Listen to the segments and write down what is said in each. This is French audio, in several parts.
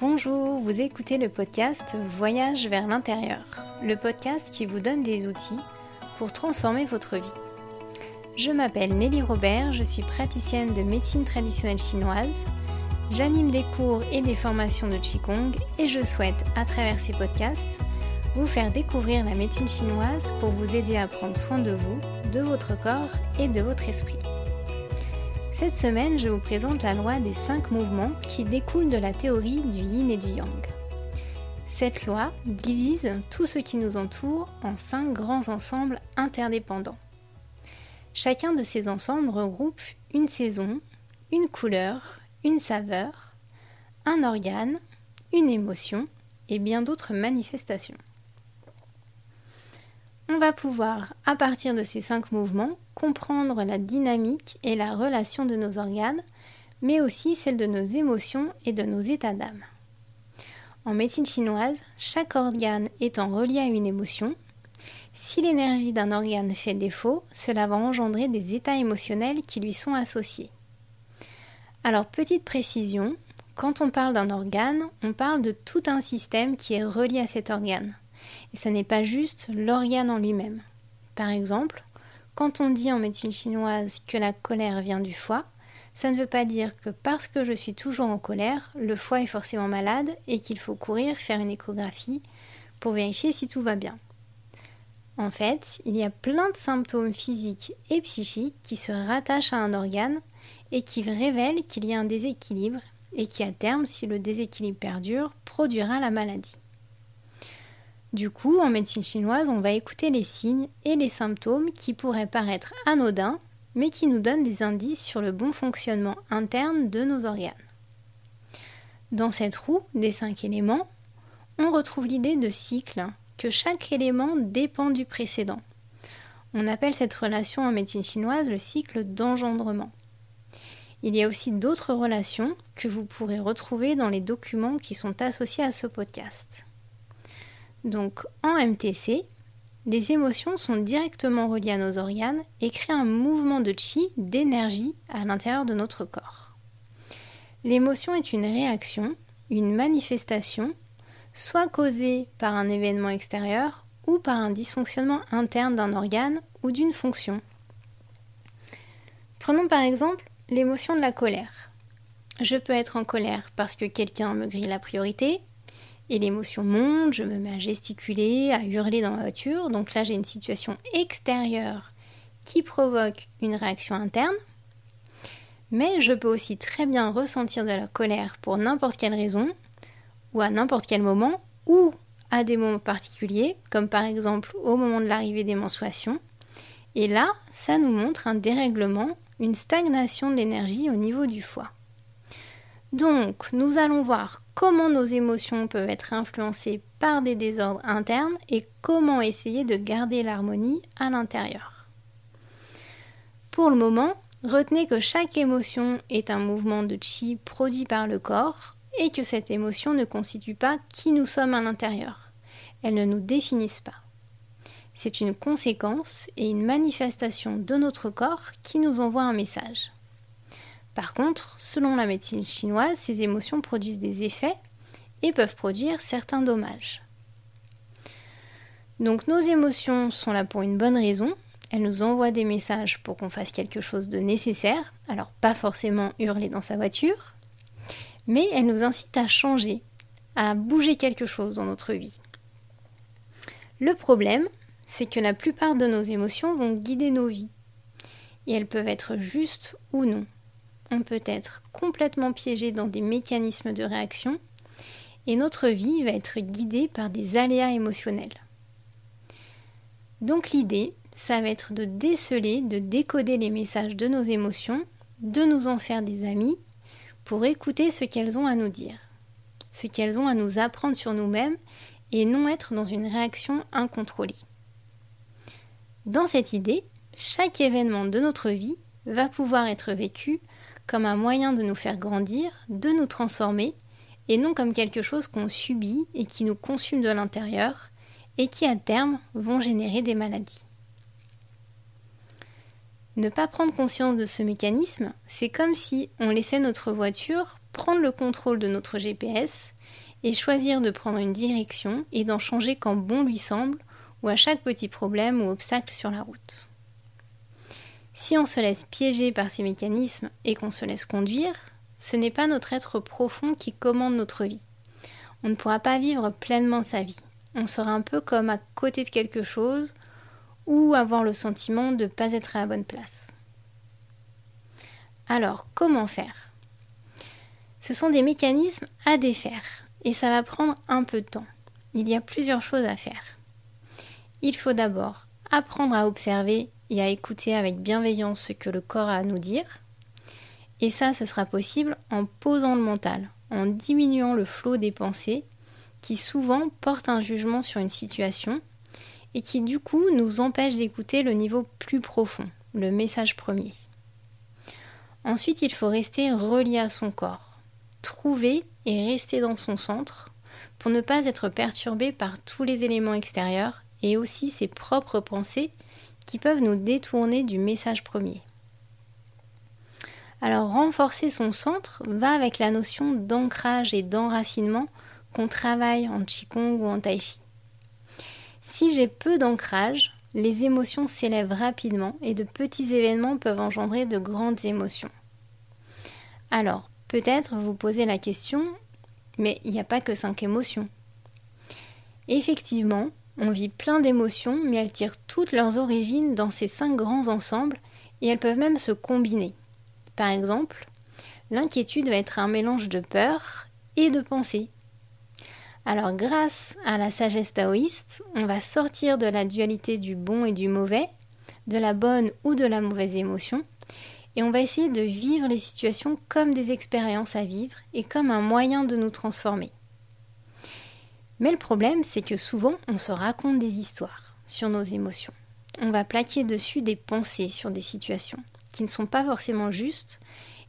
Bonjour, vous écoutez le podcast Voyage vers l'intérieur, le podcast qui vous donne des outils pour transformer votre vie. Je m'appelle Nelly Robert, je suis praticienne de médecine traditionnelle chinoise. J'anime des cours et des formations de Qigong et je souhaite, à travers ces podcasts, vous faire découvrir la médecine chinoise pour vous aider à prendre soin de vous, de votre corps et de votre esprit. Cette semaine, je vous présente la loi des cinq mouvements qui découle de la théorie du yin et du yang. Cette loi divise tout ce qui nous entoure en cinq grands ensembles interdépendants. Chacun de ces ensembles regroupe une saison, une couleur, une saveur, un organe, une émotion et bien d'autres manifestations. On va pouvoir, à partir de ces cinq mouvements, comprendre la dynamique et la relation de nos organes, mais aussi celle de nos émotions et de nos états d'âme. En médecine chinoise, chaque organe étant relié à une émotion, si l'énergie d'un organe fait défaut, cela va engendrer des états émotionnels qui lui sont associés. Alors, petite précision, quand on parle d'un organe, on parle de tout un système qui est relié à cet organe. Et ce n'est pas juste l'organe en lui-même. Par exemple, quand on dit en médecine chinoise que la colère vient du foie, ça ne veut pas dire que parce que je suis toujours en colère, le foie est forcément malade et qu'il faut courir faire une échographie pour vérifier si tout va bien. En fait, il y a plein de symptômes physiques et psychiques qui se rattachent à un organe et qui révèlent qu'il y a un déséquilibre et qui à terme, si le déséquilibre perdure, produira la maladie. Du coup, en médecine chinoise, on va écouter les signes et les symptômes qui pourraient paraître anodins, mais qui nous donnent des indices sur le bon fonctionnement interne de nos organes. Dans cette roue des cinq éléments, on retrouve l'idée de cycle, que chaque élément dépend du précédent. On appelle cette relation en médecine chinoise le cycle d'engendrement. Il y a aussi d'autres relations que vous pourrez retrouver dans les documents qui sont associés à ce podcast. Donc en MTC, les émotions sont directement reliées à nos organes et créent un mouvement de chi, d'énergie, à l'intérieur de notre corps. L'émotion est une réaction, une manifestation, soit causée par un événement extérieur ou par un dysfonctionnement interne d'un organe ou d'une fonction. Prenons par exemple l'émotion de la colère. Je peux être en colère parce que quelqu'un me grille la priorité, et l'émotion monte, je me mets à gesticuler, à hurler dans ma voiture. Donc là, j'ai une situation extérieure qui provoque une réaction interne. Mais je peux aussi très bien ressentir de la colère pour n'importe quelle raison, ou à n'importe quel moment, ou à des moments particuliers, comme par exemple au moment de l'arrivée des menstruations. Et là, ça nous montre un dérèglement, une stagnation de l'énergie au niveau du foie. Donc, nous allons voir comment nos émotions peuvent être influencées par des désordres internes et comment essayer de garder l'harmonie à l'intérieur. Pour le moment, retenez que chaque émotion est un mouvement de chi produit par le corps et que cette émotion ne constitue pas qui nous sommes à l'intérieur. Elles ne nous définissent pas. C'est une conséquence et une manifestation de notre corps qui nous envoie un message. Par contre, selon la médecine chinoise, ces émotions produisent des effets et peuvent produire certains dommages. Donc nos émotions sont là pour une bonne raison. Elles nous envoient des messages pour qu'on fasse quelque chose de nécessaire. Alors pas forcément hurler dans sa voiture, mais elles nous incitent à changer, à bouger quelque chose dans notre vie. Le problème, c'est que la plupart de nos émotions vont guider nos vies. Et elles peuvent être justes ou non on peut être complètement piégé dans des mécanismes de réaction et notre vie va être guidée par des aléas émotionnels. Donc l'idée, ça va être de déceler, de décoder les messages de nos émotions, de nous en faire des amis pour écouter ce qu'elles ont à nous dire, ce qu'elles ont à nous apprendre sur nous-mêmes et non être dans une réaction incontrôlée. Dans cette idée, chaque événement de notre vie va pouvoir être vécu comme un moyen de nous faire grandir, de nous transformer, et non comme quelque chose qu'on subit et qui nous consume de l'intérieur, et qui à terme vont générer des maladies. Ne pas prendre conscience de ce mécanisme, c'est comme si on laissait notre voiture prendre le contrôle de notre GPS et choisir de prendre une direction et d'en changer quand bon lui semble ou à chaque petit problème ou obstacle sur la route. Si on se laisse piéger par ces mécanismes et qu'on se laisse conduire, ce n'est pas notre être profond qui commande notre vie. On ne pourra pas vivre pleinement sa vie. On sera un peu comme à côté de quelque chose ou avoir le sentiment de ne pas être à la bonne place. Alors, comment faire? Ce sont des mécanismes à défaire et ça va prendre un peu de temps. Il y a plusieurs choses à faire. Il faut d'abord apprendre à observer et à écouter avec bienveillance ce que le corps a à nous dire. Et ça, ce sera possible en posant le mental, en diminuant le flot des pensées qui souvent portent un jugement sur une situation et qui du coup nous empêchent d'écouter le niveau plus profond, le message premier. Ensuite, il faut rester relié à son corps, trouver et rester dans son centre pour ne pas être perturbé par tous les éléments extérieurs et aussi ses propres pensées qui peuvent nous détourner du message premier. Alors renforcer son centre va avec la notion d'ancrage et d'enracinement qu'on travaille en Qigong ou en Tai Chi. Si j'ai peu d'ancrage, les émotions s'élèvent rapidement et de petits événements peuvent engendrer de grandes émotions. Alors, peut-être vous posez la question, mais il n'y a pas que cinq émotions. Effectivement, on vit plein d'émotions, mais elles tirent toutes leurs origines dans ces cinq grands ensembles et elles peuvent même se combiner. Par exemple, l'inquiétude va être un mélange de peur et de pensée. Alors grâce à la sagesse taoïste, on va sortir de la dualité du bon et du mauvais, de la bonne ou de la mauvaise émotion, et on va essayer de vivre les situations comme des expériences à vivre et comme un moyen de nous transformer. Mais le problème, c'est que souvent, on se raconte des histoires sur nos émotions. On va plaquer dessus des pensées sur des situations qui ne sont pas forcément justes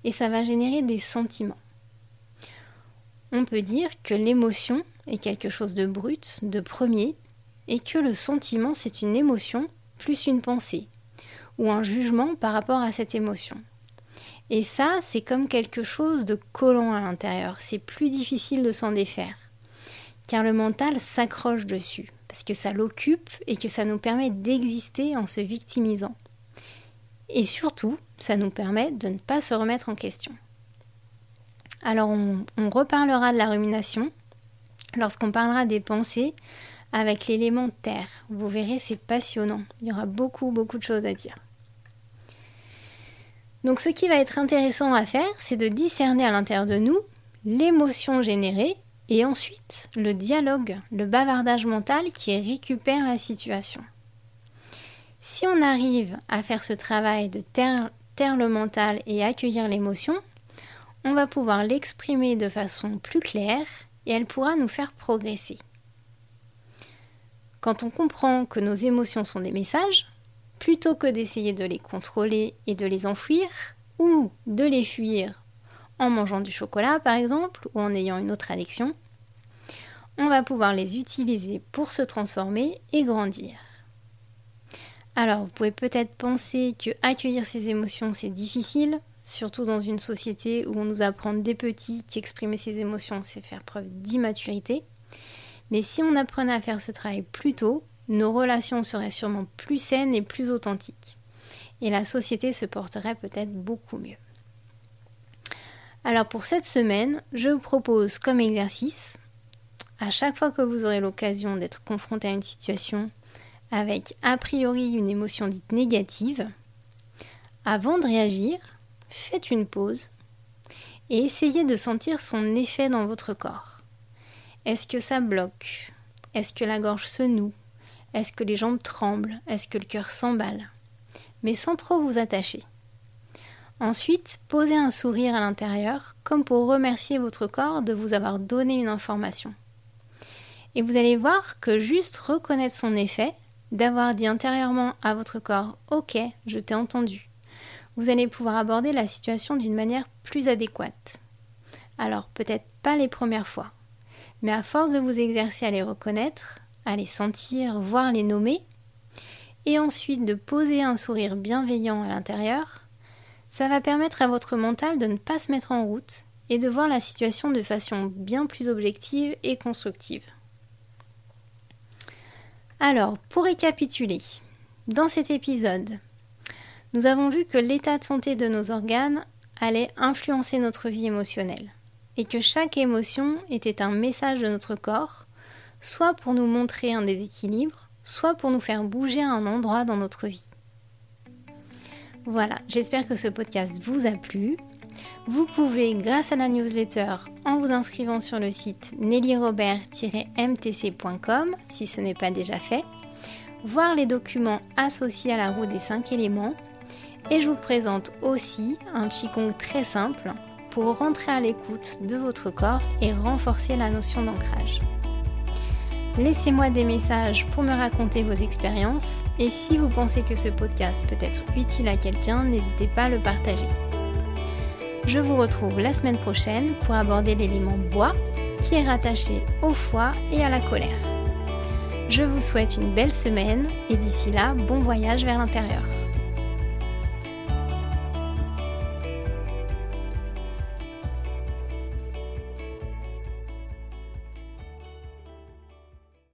et ça va générer des sentiments. On peut dire que l'émotion est quelque chose de brut, de premier, et que le sentiment, c'est une émotion plus une pensée, ou un jugement par rapport à cette émotion. Et ça, c'est comme quelque chose de collant à l'intérieur, c'est plus difficile de s'en défaire car le mental s'accroche dessus, parce que ça l'occupe et que ça nous permet d'exister en se victimisant. Et surtout, ça nous permet de ne pas se remettre en question. Alors on, reparlera de la rumination lorsqu'on parlera des pensées avec l'élément terre. Vous verrez, c'est passionnant. Il y aura beaucoup, beaucoup de choses à dire. Donc ce qui va être intéressant à faire, c'est de discerner à l'intérieur de nous l'émotion générée et ensuite, le dialogue, le bavardage mental qui récupère la situation. Si on arrive à faire ce travail de taire, le mental et accueillir l'émotion, on va pouvoir l'exprimer de façon plus claire et elle pourra nous faire progresser. Quand on comprend que nos émotions sont des messages, plutôt que d'essayer de les contrôler et de les enfouir, ou de les fuir en mangeant du chocolat par exemple, ou en ayant une autre addiction, on va pouvoir les utiliser pour se transformer et grandir. Alors, vous pouvez peut-être penser que accueillir ces émotions, c'est difficile, surtout dans une société où on nous apprend des petits qu'exprimer ses émotions, c'est faire preuve d'immaturité. Mais si on apprenait à faire ce travail plus tôt, nos relations seraient sûrement plus saines et plus authentiques. Et la société se porterait peut-être beaucoup mieux. Alors pour cette semaine, je vous propose comme exercice, à chaque fois que vous aurez l'occasion d'être confronté à une situation avec a priori une émotion dite négative, avant de réagir, faites une pause et essayez de sentir son effet dans votre corps. Est-ce que ça bloque? Est-ce que la gorge se noue? Est-ce que les jambes tremblent? Est-ce que le cœur s'emballe? Mais sans trop vous attacher. Ensuite, posez un sourire à l'intérieur, comme pour remercier votre corps de vous avoir donné une information. Et vous allez voir que juste reconnaître son effet, d'avoir dit intérieurement à votre corps Ok, je t'ai entendu, vous allez pouvoir aborder la situation d'une manière plus adéquate. Alors peut-être pas les premières fois, mais à force de vous exercer à les reconnaître, à les sentir, voire les nommer, et ensuite de poser un sourire bienveillant à l'intérieur, ça va permettre à votre mental de ne pas se mettre en route et de voir la situation de façon bien plus objective et constructive. Alors, pour récapituler, dans cet épisode, nous avons vu que l'état de santé de nos organes allait influencer notre vie émotionnelle et que chaque émotion était un message de notre corps, soit pour nous montrer un déséquilibre, soit pour nous faire bouger à un endroit dans notre vie. Voilà, j'espère que ce podcast vous a plu. Vous pouvez, grâce à la newsletter, en vous inscrivant sur le site nellyrobert-mtc.com, si ce n'est pas déjà fait, voir les documents associés à la roue des 5 éléments. Et je vous présente aussi un Qigong très simple pour rentrer à l'écoute de votre corps et renforcer la notion d'ancrage. Laissez-moi des messages pour me raconter vos expériences et si vous pensez que ce podcast peut être utile à quelqu'un, n'hésitez pas à le partager. Je vous retrouve la semaine prochaine pour aborder l'élément bois qui est rattaché au foie et à la colère. Je vous souhaite une belle semaine et d'ici là, bon voyage vers l'intérieur.